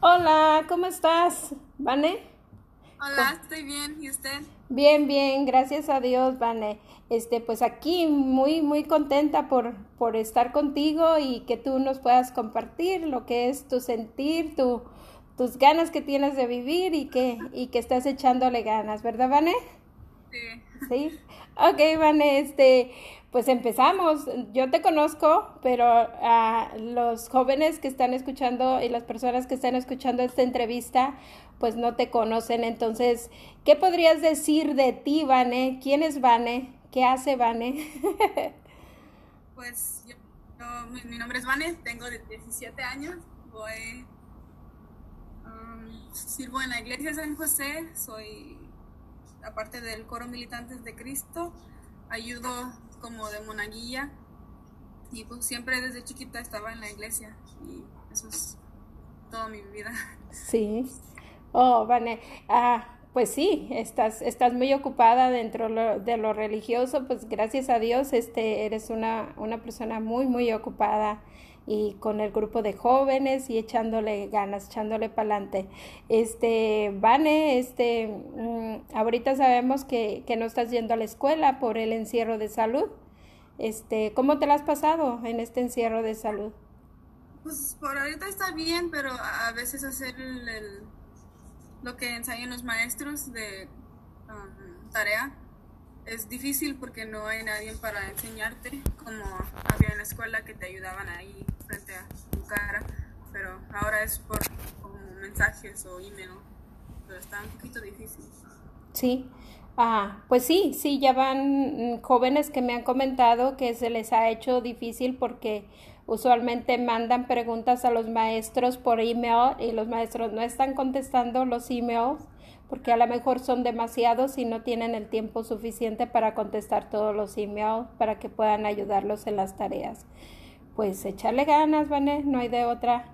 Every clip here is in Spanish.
Hola, ¿cómo estás, Vane? Hola, estoy bien. ¿Y usted? Bien, bien, gracias a Dios, Vane. Este, pues aquí muy, muy contenta por, por estar contigo y que tú nos puedas compartir lo que es tu sentir, tu, tus ganas que tienes de vivir y que, y que estás echándole ganas, ¿verdad, Vane? Sí. Sí. Ok, Vane, este, pues empezamos. Yo te conozco, pero a los jóvenes que están escuchando y las personas que están escuchando esta entrevista, pues no te conocen. Entonces, ¿qué podrías decir de ti, Vane? ¿Quién es Vane? ¿Qué hace Vane? pues yo, mi, mi, nombre es Vane, tengo 17 años, voy, um, sirvo en la iglesia de San José, soy, aparte del coro Militantes de Cristo, ayudo como de monaguilla y pues siempre desde chiquita estaba en la iglesia y eso es toda mi vida. Sí. Oh, Vane. Ah, pues sí, estás, estás muy ocupada dentro de lo religioso, pues gracias a Dios este, eres una, una persona muy, muy ocupada y con el grupo de jóvenes y echándole ganas, echándole para adelante. Este, Vane, este, mm, ahorita sabemos que, que, no estás yendo a la escuela por el encierro de salud. Este, ¿cómo te lo has pasado en este encierro de salud? Pues por ahorita está bien, pero a veces hacer el lo que ensayan los maestros de um, tarea es difícil porque no hay nadie para enseñarte como había en la escuela que te ayudaban ahí frente a tu cara, pero ahora es por mensajes o email, pero está un poquito difícil. Sí, ah, pues sí, sí, ya van jóvenes que me han comentado que se les ha hecho difícil porque usualmente mandan preguntas a los maestros por email y los maestros no están contestando los emails porque a lo mejor son demasiados y no tienen el tiempo suficiente para contestar todos los emails para que puedan ayudarlos en las tareas. Pues echarle ganas, Vane, no hay de otra.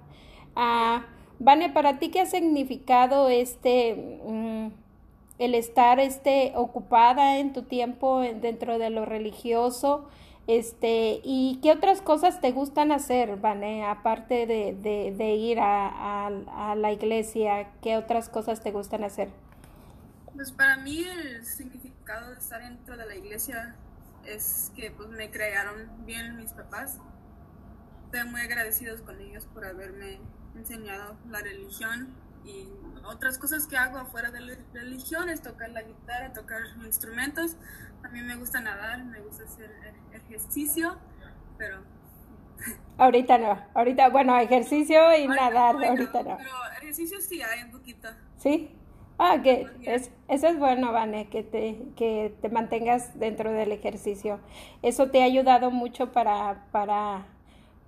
Ah, Vane, para ti, ¿qué ha significado este, mm, el estar este, ocupada en tu tiempo dentro de lo religioso? Este, ¿y qué otras cosas te gustan hacer, Vane, aparte de, de, ir a, a, a, la iglesia? ¿Qué otras cosas te gustan hacer? Pues para mí el significado de estar dentro de la iglesia es que pues me crearon bien mis papás. Estoy muy agradecidos con ellos por haberme enseñado la religión y otras cosas que hago afuera de la religión es tocar la guitarra, tocar instrumentos. A mí me gusta nadar, me gusta hacer ejercicio, pero... Ahorita no, ahorita, bueno, ejercicio y ahorita, nadar, bueno, ahorita no. Pero ejercicio sí hay un poquito. ¿Sí? Ah, que es, eso es bueno, Vane, que te, que te mantengas dentro del ejercicio. Eso te ha ayudado mucho para, para,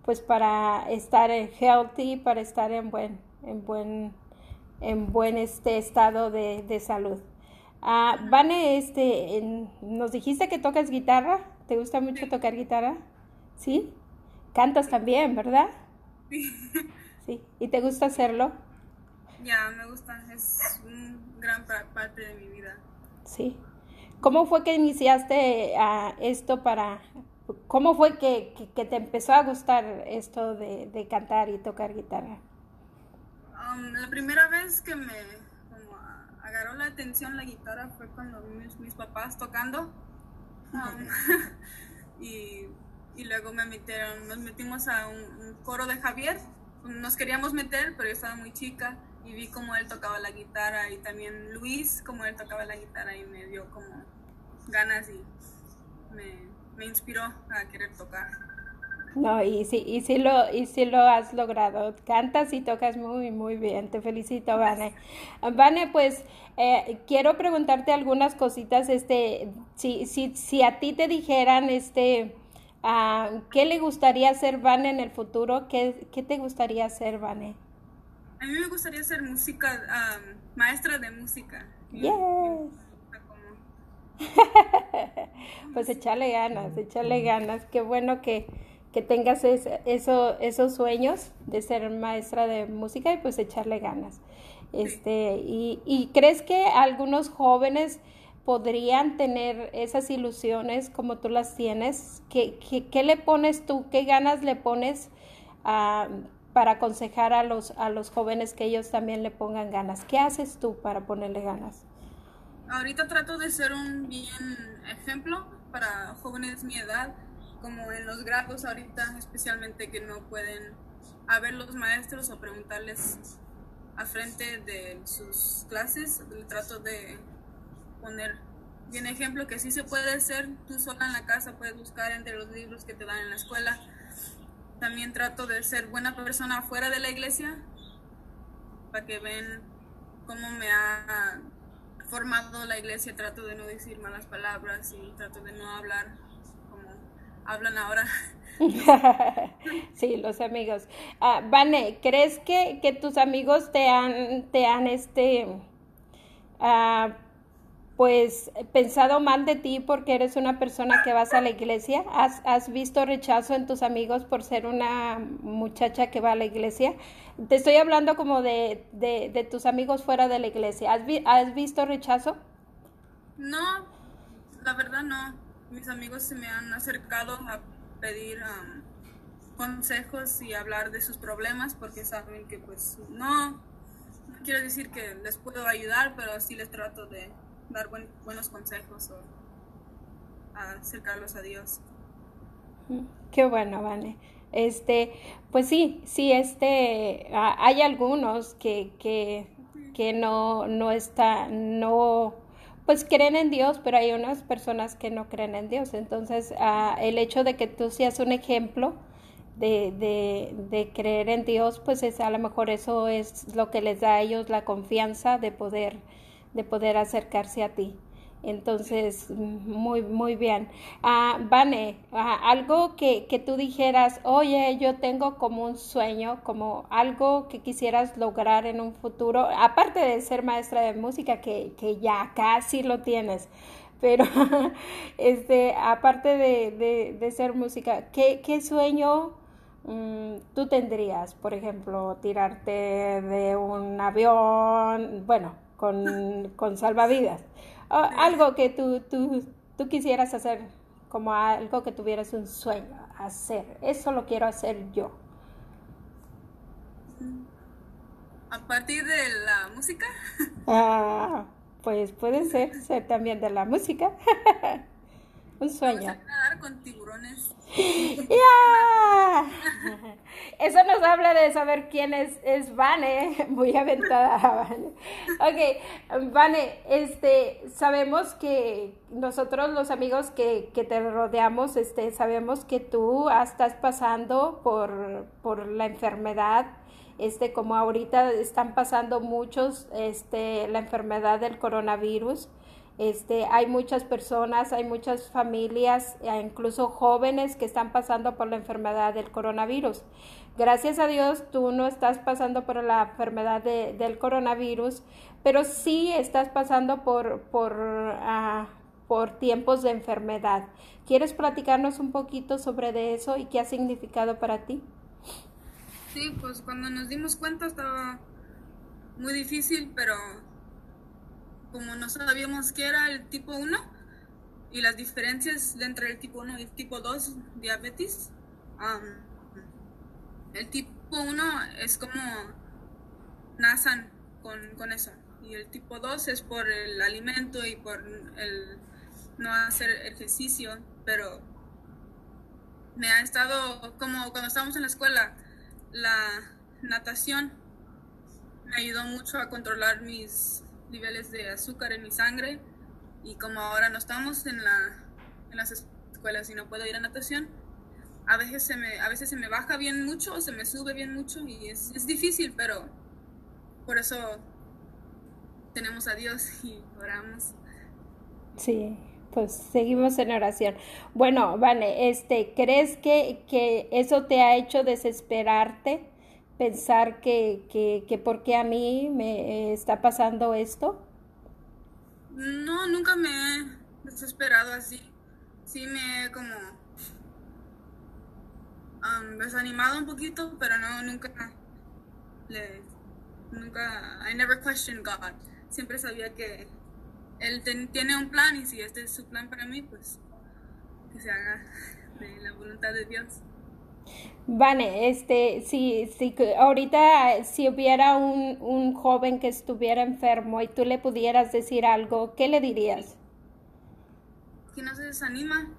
pues para estar healthy, para estar en buen, en buen, en buen este estado de, de salud. Ah, Vane, este, en, nos dijiste que tocas guitarra. ¿Te gusta mucho tocar guitarra? ¿Sí? Cantas también, ¿verdad? Sí. Sí. ¿Y te gusta hacerlo? Ya, me gusta, es una gran pa- parte de mi vida. Sí. ¿Cómo fue que iniciaste a esto para... ¿Cómo fue que, que, que te empezó a gustar esto de, de cantar y tocar guitarra? Um, la primera vez que me como, agarró la atención la guitarra fue cuando mis, mis papás tocando. Um, y, y luego me metieron, nos metimos a un, un coro de Javier. Nos queríamos meter, pero yo estaba muy chica y vi cómo él tocaba la guitarra y también Luis, cómo él tocaba la guitarra y me dio como ganas y me, me inspiró a querer tocar. No, y sí, y sí lo, y sí lo has logrado. Cantas y tocas muy, muy bien. Te felicito, Vane. Vane, pues eh, quiero preguntarte algunas cositas. Este, si, si, si a ti te dijeran, este, ah, ¿qué le gustaría hacer Vane en el futuro? ¿Qué, qué te gustaría hacer, Vane? A mí me gustaría ser música, um, maestra de música. Yes. Pues echarle ganas, echarle ganas. Qué bueno que, que tengas es- eso, esos sueños de ser maestra de música y pues echarle ganas. Este, y, y crees que algunos jóvenes podrían tener esas ilusiones como tú las tienes? ¿Qué, qué, qué le pones tú? ¿Qué ganas le pones a para aconsejar a los, a los jóvenes que ellos también le pongan ganas. ¿Qué haces tú para ponerle ganas? Ahorita trato de ser un bien ejemplo para jóvenes mi edad, como en los grados ahorita, especialmente que no pueden a ver los maestros o preguntarles a frente de sus clases. Trato de poner bien ejemplo que sí se puede hacer, tú sola en la casa puedes buscar entre los libros que te dan en la escuela. También trato de ser buena persona fuera de la iglesia, para que ven cómo me ha formado la iglesia, trato de no decir malas palabras y trato de no hablar como hablan ahora. sí, los amigos. Uh, Vane, ¿crees que, que, tus amigos te han, te han este, uh, pues pensado mal de ti porque eres una persona que vas a la iglesia? ¿Has, ¿Has, visto rechazo en tus amigos por ser una muchacha que va a la iglesia? Te estoy hablando como de, de, de tus amigos fuera de la iglesia. ¿Has, vi, ¿Has, visto rechazo? No, la verdad no. Mis amigos se me han acercado a pedir um, consejos y hablar de sus problemas porque saben que pues no, no quiero decir que les puedo ayudar, pero sí les trato de dar buenos consejos o acercarlos a Dios. Qué bueno, Vane. Este, pues sí, sí, este, hay algunos que, que, que no, no está, no, pues creen en Dios, pero hay unas personas que no creen en Dios. Entonces, el hecho de que tú seas un ejemplo de, de, de, creer en Dios, pues es, a lo mejor eso es lo que les da a ellos la confianza de poder de poder acercarse a ti. Entonces, muy, muy bien. Ah, Vane, ah, algo que, que, tú dijeras, oye, yo tengo como un sueño, como algo que quisieras lograr en un futuro, aparte de ser maestra de música, que, que ya casi lo tienes, pero este, aparte de, de, ser música, ¿qué, qué sueño mm, tú tendrías? Por ejemplo, tirarte de un avión, bueno, con, con salvavidas. algo que tú, tú, tú quisieras hacer, como algo que tuvieras un sueño, hacer. Eso lo quiero hacer yo. ¿A partir de la música? Ah, pues puede ser, ser también de la música. un sueño. Vamos a nadar con tiburones. ¡Ya! Eso nos habla de saber quién es, es Vane, muy aventada Vane. Ok, Vane, este, sabemos que nosotros los amigos que, que te rodeamos, este, sabemos que tú estás pasando por, por la enfermedad, este, como ahorita están pasando muchos, este, la enfermedad del coronavirus. Este, hay muchas personas, hay muchas familias, e incluso jóvenes que están pasando por la enfermedad del coronavirus. Gracias a Dios tú no estás pasando por la enfermedad de, del coronavirus, pero sí estás pasando por, por, uh, por tiempos de enfermedad. ¿Quieres platicarnos un poquito sobre de eso y qué ha significado para ti? Sí, pues cuando nos dimos cuenta estaba muy difícil, pero como no sabíamos qué era el tipo 1 y las diferencias entre el tipo 1 y el tipo 2 diabetes, el tipo 1 es como nacen con, con, eso y el tipo 2 es por el alimento y por el no hacer ejercicio, pero me ha estado como cuando estábamos en la escuela, la natación me ayudó mucho a controlar mis niveles de azúcar en mi sangre y como ahora no estamos en, la, en las escuelas y no puedo ir a natación, a veces se me, a veces se me baja bien mucho, se me sube bien mucho y es, es difícil, pero por eso tenemos a Dios y oramos. Sí, pues seguimos en oración. Bueno, Vane, este, ¿crees que, que eso te ha hecho desesperarte? Pensar que, que, que por qué a mí me está pasando esto? No, nunca me he desesperado así. Sí me he como desanimado un poquito, pero no, nunca le, nunca, I never questioned God. Siempre sabía que Él tiene un plan y si este es su plan para mí, pues que se haga de la voluntad de Dios. Vale, este, si, si ahorita si hubiera un, un joven que estuviera enfermo y tú le pudieras decir algo, ¿qué le dirías? Que no se desanima,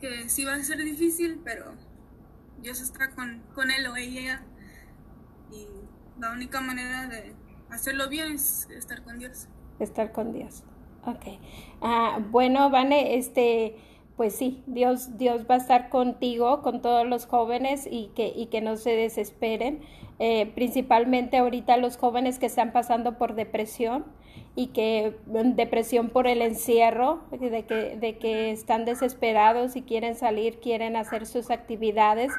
que sí va a ser difícil, pero Dios está con, con él o ella y la única manera de hacerlo bien es estar con Dios. Estar con Dios. Ok. Ah, bueno, Vane, este pues sí, Dios, Dios va a estar contigo, con todos los jóvenes y que, y que no se desesperen, eh, principalmente ahorita los jóvenes que están pasando por depresión y que mm, depresión por el encierro, de que, de que están desesperados y quieren salir, quieren hacer sus actividades,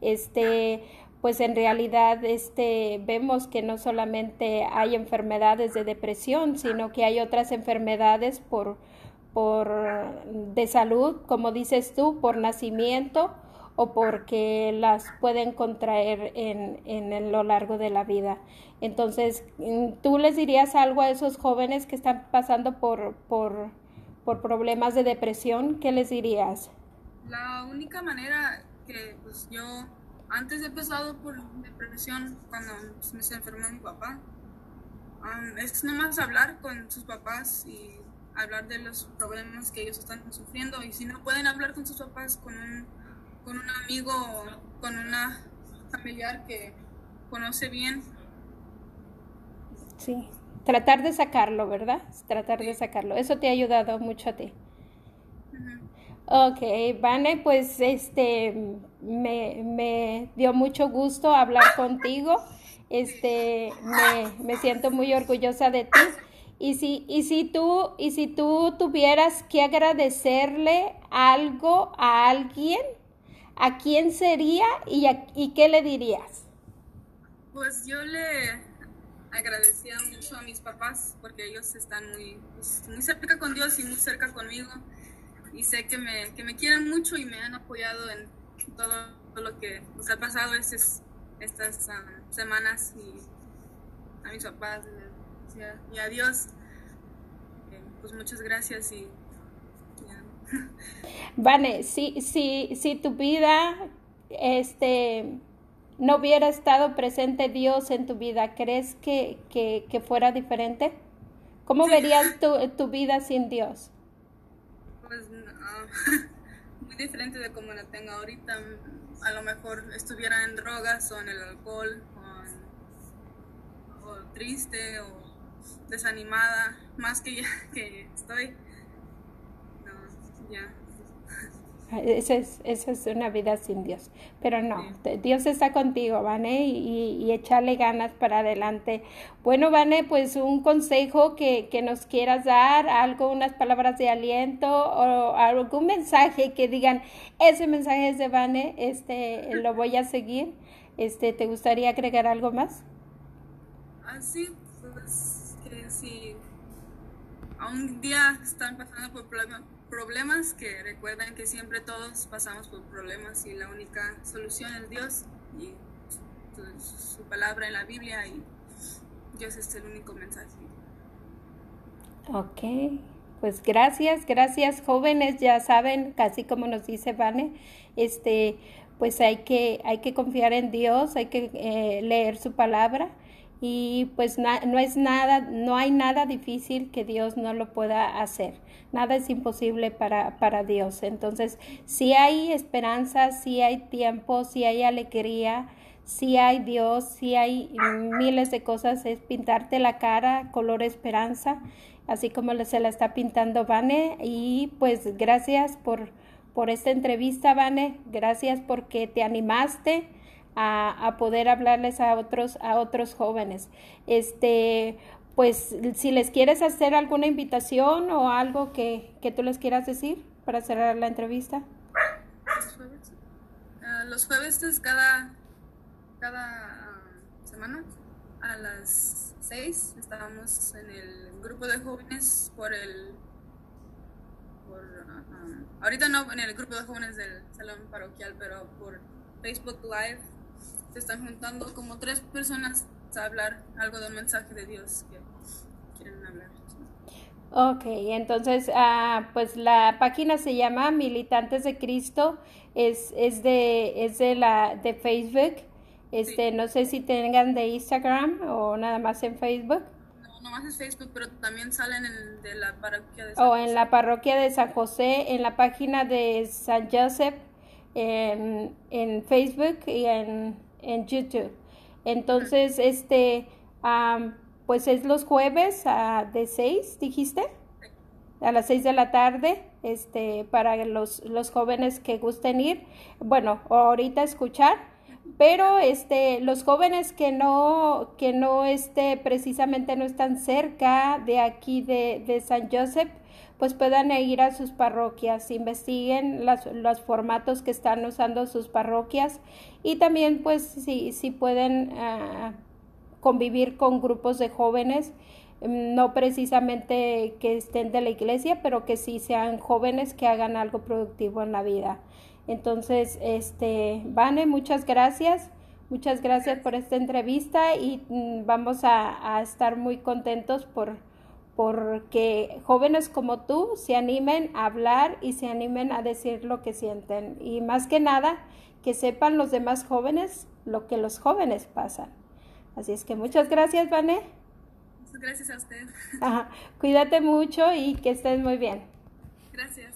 este pues en realidad este vemos que no solamente hay enfermedades de depresión, sino que hay otras enfermedades por por de salud, como dices tú, por nacimiento o porque las pueden contraer en, en, lo largo de la vida. Entonces, ¿tú les dirías algo a esos jóvenes que están pasando por, por, por problemas de depresión? ¿Qué les dirías? La única manera que pues, yo antes he pasado por depresión cuando me se enfermó mi papá, es nomás hablar con sus papás y hablar de los problemas que ellos están sufriendo y si no pueden hablar con sus papás, con un, con un amigo o con una familiar que conoce bien. Sí, tratar de sacarlo, ¿verdad? Tratar de sacarlo. Eso te ha ayudado mucho a ti. Ok, Vane, pues este me, me, dio mucho gusto hablar contigo. Este me, me siento muy orgullosa de ti. Y si, y si tú, y si tú tuvieras que agradecerle algo a alguien, ¿a quién sería y, y qué le dirías? Pues yo le agradecía mucho a mis papás porque ellos están muy, pues, muy cerca con Dios y muy cerca conmigo. Y sé que me, que me quieren mucho y me han apoyado en todo lo que nos ha pasado estas, estas ah, semanas. Y a mis papás y adiós. Eh, pues muchas gracias y Vale, si, si, si tu vida este, no hubiera estado presente Dios en tu vida, ¿crees que, que, fuera diferente? ¿Cómo verías tu, tu, vida sin Dios? Pues muy diferente de como la tengo ahorita. A lo mejor estuviera en drogas o en el alcohol o, o triste o desanimada, más que ya que estoy. No, ya. Esa es, esa es una vida sin Dios. Pero no, Dios está contigo, Vane, y, y, echarle ganas para adelante. Bueno, Vane, pues un consejo que, que, nos quieras dar, algo, unas palabras de aliento o algún mensaje que digan, ese mensaje es de Vane, este, lo voy a seguir. Este, ¿Te gustaría agregar algo más? Así, ah, pues si a un día están pasando por problemas, que recuerden que siempre todos pasamos por problemas y la única solución es Dios y su, palabra en la Biblia y Dios es el único mensaje. Ok, pues gracias, gracias jóvenes, ya saben, casi como nos dice Vane, este, pues hay que, hay que confiar en Dios, hay que eh, leer su palabra y pues no es nada, no hay nada difícil que Dios no lo pueda hacer. Nada es imposible para, para Dios. Entonces, si hay esperanza, si hay tiempo, si hay alegría, si hay Dios, si hay miles de cosas, es pintarte la cara color esperanza, así como se la está pintando Vane. Y pues gracias por, por esta entrevista, Vane. Gracias porque te animaste a, poder hablarles a otros, a otros jóvenes. Este, pues si les quieres hacer alguna invitación o algo que, que tú les quieras decir para cerrar la entrevista. Los jueves, uh, los jueves es cada, cada uh, semana a las seis estamos en el grupo de jóvenes por el por, uh, ahorita no en el grupo de jóvenes del salón parroquial pero por Facebook Live se están juntando como tres personas a hablar algo de un mensaje de Dios que quieren hablar. Ok, entonces, ah, pues la página se llama Militantes de Cristo, es, es de, es de la, de Facebook, este, no sé si tengan de Instagram o nada más en Facebook. No, nomás es Facebook, pero también salen en de la parroquia de San O en la parroquia de San José, en la página de San Joseph, en, en Facebook y en, en YouTube. Entonces, este, am, pues es los jueves a, de 6, dijiste, a las 6 de la tarde, este, para los, los jóvenes que gusten ir, bueno, ahorita escuchar, pero este, los jóvenes que no, que no este, precisamente no están cerca de aquí de, de San Joseph, pues puedan ir a sus parroquias, investiguen las, los formatos que están usando sus parroquias y también pues si, si pueden ah, convivir con grupos de jóvenes, mm, no precisamente que estén de la iglesia, pero que sí sean jóvenes que hagan algo productivo en la vida. Entonces, este, Vane, muchas gracias. Muchas gracias por esta entrevista y mm, vamos a, a estar muy contentos por porque jóvenes como tú se animen a hablar y se animen a decir lo que sienten. Y más que nada, que sepan los demás jóvenes lo que los jóvenes pasan. Así es que muchas gracias, Vané. Muchas gracias a usted. Ajá. Cuídate mucho y que estés muy bien. Gracias.